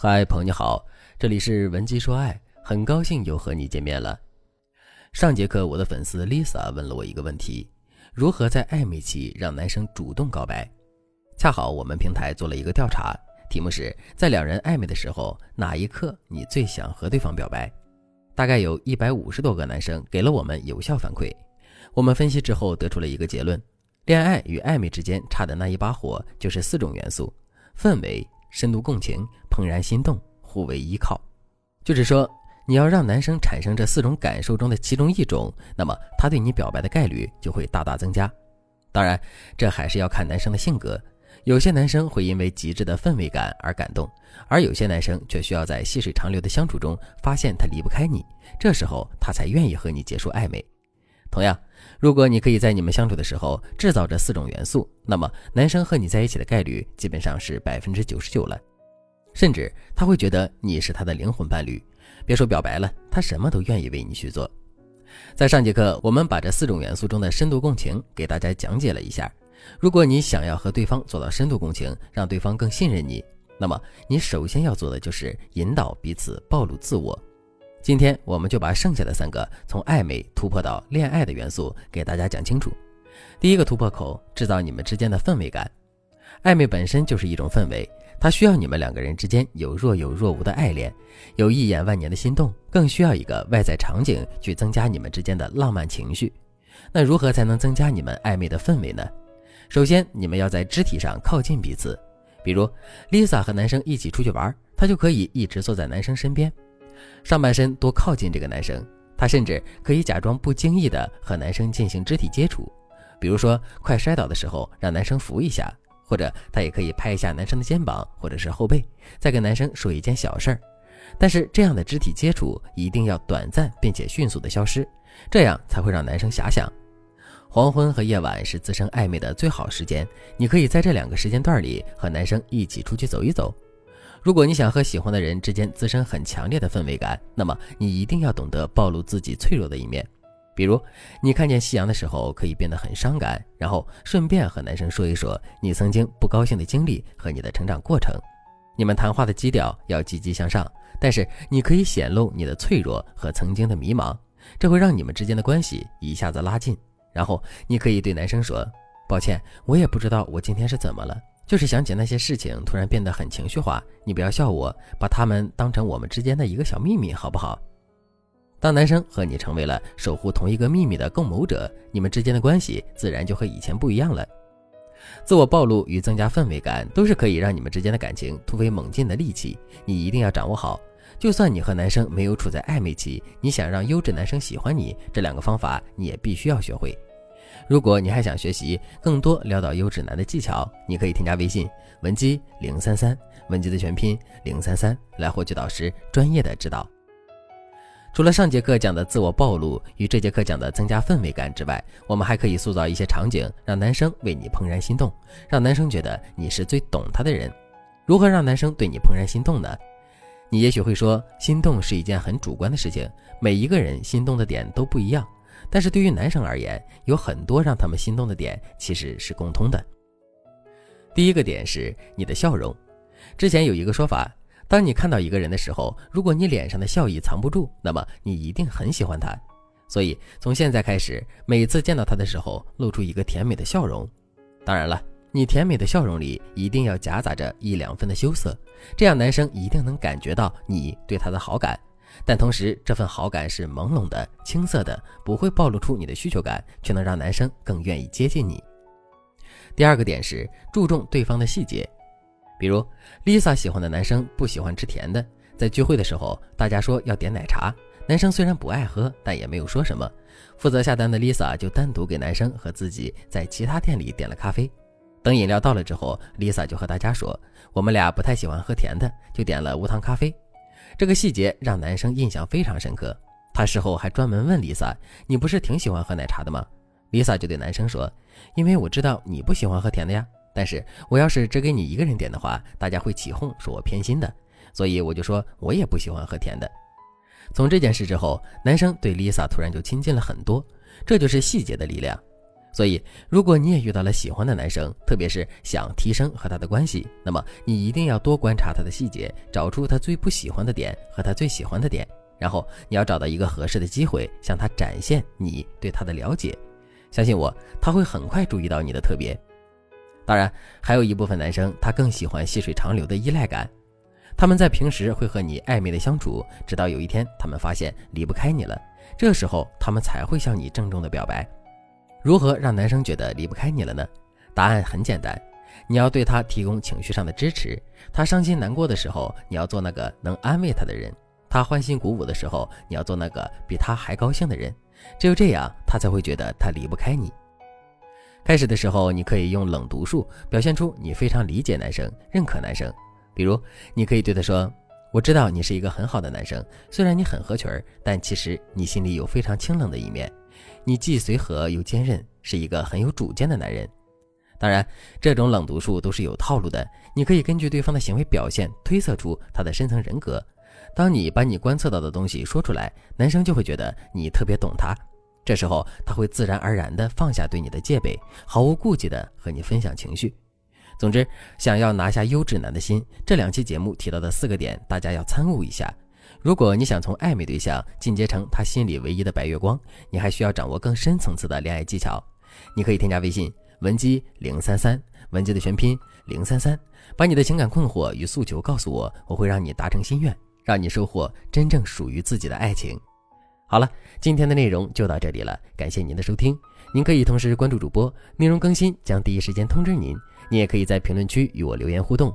嗨，朋友你好，这里是文姬说爱，很高兴又和你见面了。上节课，我的粉丝 Lisa 问了我一个问题：如何在暧昧期让男生主动告白？恰好我们平台做了一个调查，题目是在两人暧昧的时候，哪一刻你最想和对方表白？大概有一百五十多个男生给了我们有效反馈。我们分析之后得出了一个结论：恋爱与暧昧之间差的那一把火，就是四种元素：氛围。深度共情、怦然心动、互为依靠，就是说，你要让男生产生这四种感受中的其中一种，那么他对你表白的概率就会大大增加。当然，这还是要看男生的性格。有些男生会因为极致的氛围感而感动，而有些男生却需要在细水长流的相处中发现他离不开你，这时候他才愿意和你结束暧昧。同样，如果你可以在你们相处的时候制造这四种元素，那么男生和你在一起的概率基本上是百分之九十九了，甚至他会觉得你是他的灵魂伴侣。别说表白了，他什么都愿意为你去做。在上节课，我们把这四种元素中的深度共情给大家讲解了一下。如果你想要和对方做到深度共情，让对方更信任你，那么你首先要做的就是引导彼此暴露自我。今天我们就把剩下的三个从暧昧突破到恋爱的元素给大家讲清楚。第一个突破口，制造你们之间的氛围感。暧昧本身就是一种氛围，它需要你们两个人之间有若有若无的爱恋，有一眼万年的心动，更需要一个外在场景去增加你们之间的浪漫情绪。那如何才能增加你们暧昧的氛围呢？首先，你们要在肢体上靠近彼此，比如 Lisa 和男生一起出去玩，她就可以一直坐在男生身边。上半身多靠近这个男生，他甚至可以假装不经意的和男生进行肢体接触，比如说快摔倒的时候让男生扶一下，或者他也可以拍一下男生的肩膀或者是后背，再跟男生说一件小事儿。但是这样的肢体接触一定要短暂并且迅速的消失，这样才会让男生遐想。黄昏和夜晚是滋生暧昧的最好时间，你可以在这两个时间段里和男生一起出去走一走。如果你想和喜欢的人之间滋生很强烈的氛围感，那么你一定要懂得暴露自己脆弱的一面。比如，你看见夕阳的时候，可以变得很伤感，然后顺便和男生说一说你曾经不高兴的经历和你的成长过程。你们谈话的基调要积极向上，但是你可以显露你的脆弱和曾经的迷茫，这会让你们之间的关系一下子拉近。然后你可以对男生说：“抱歉，我也不知道我今天是怎么了。”就是想起那些事情，突然变得很情绪化。你不要笑我，把他们当成我们之间的一个小秘密，好不好？当男生和你成为了守护同一个秘密的共谋者，你们之间的关系自然就和以前不一样了。自我暴露与增加氛围感都是可以让你们之间的感情突飞猛进的利器，你一定要掌握好。就算你和男生没有处在暧昧期，你想让优质男生喜欢你，这两个方法你也必须要学会。如果你还想学习更多撩到优质男的技巧，你可以添加微信文姬零三三，文姬的全拼零三三，来获取导师专业的指导。除了上节课讲的自我暴露与这节课讲的增加氛围感之外，我们还可以塑造一些场景，让男生为你怦然心动，让男生觉得你是最懂他的人。如何让男生对你怦然心动呢？你也许会说，心动是一件很主观的事情，每一个人心动的点都不一样。但是对于男生而言，有很多让他们心动的点其实是共通的。第一个点是你的笑容。之前有一个说法，当你看到一个人的时候，如果你脸上的笑意藏不住，那么你一定很喜欢他。所以从现在开始，每次见到他的时候，露出一个甜美的笑容。当然了，你甜美的笑容里一定要夹杂着一两分的羞涩，这样男生一定能感觉到你对他的好感。但同时，这份好感是朦胧的、青涩的，不会暴露出你的需求感，却能让男生更愿意接近你。第二个点是注重对方的细节，比如 Lisa 喜欢的男生不喜欢吃甜的，在聚会的时候，大家说要点奶茶，男生虽然不爱喝，但也没有说什么。负责下单的 Lisa 就单独给男生和自己在其他店里点了咖啡。等饮料到了之后，Lisa 就和大家说：“我们俩不太喜欢喝甜的，就点了无糖咖啡。”这个细节让男生印象非常深刻，他事后还专门问 Lisa：“ 你不是挺喜欢喝奶茶的吗？”Lisa 就对男生说：“因为我知道你不喜欢喝甜的呀，但是我要是只给你一个人点的话，大家会起哄说我偏心的，所以我就说我也不喜欢喝甜的。”从这件事之后，男生对 Lisa 突然就亲近了很多，这就是细节的力量。所以，如果你也遇到了喜欢的男生，特别是想提升和他的关系，那么你一定要多观察他的细节，找出他最不喜欢的点和他最喜欢的点，然后你要找到一个合适的机会向他展现你对他的了解。相信我，他会很快注意到你的特别。当然，还有一部分男生他更喜欢细水长流的依赖感，他们在平时会和你暧昧的相处，直到有一天他们发现离不开你了，这时候他们才会向你郑重的表白。如何让男生觉得离不开你了呢？答案很简单，你要对他提供情绪上的支持。他伤心难过的时候，你要做那个能安慰他的人；他欢欣鼓舞的时候，你要做那个比他还高兴的人。只有这样，他才会觉得他离不开你。开始的时候，你可以用冷读术表现出你非常理解男生、认可男生。比如，你可以对他说：“我知道你是一个很好的男生，虽然你很合群儿，但其实你心里有非常清冷的一面。”你既随和又坚韧，是一个很有主见的男人。当然，这种冷读术都是有套路的。你可以根据对方的行为表现推测出他的深层人格。当你把你观测到的东西说出来，男生就会觉得你特别懂他。这时候，他会自然而然地放下对你的戒备，毫无顾忌地和你分享情绪。总之，想要拿下优质男的心，这两期节目提到的四个点，大家要参悟一下。如果你想从暧昧对象进阶成他心里唯一的白月光，你还需要掌握更深层次的恋爱技巧。你可以添加微信文姬零三三，文姬的全拼零三三，把你的情感困惑与诉求告诉我，我会让你达成心愿，让你收获真正属于自己的爱情。好了，今天的内容就到这里了，感谢您的收听。您可以同时关注主播，内容更新将第一时间通知您。你也可以在评论区与我留言互动。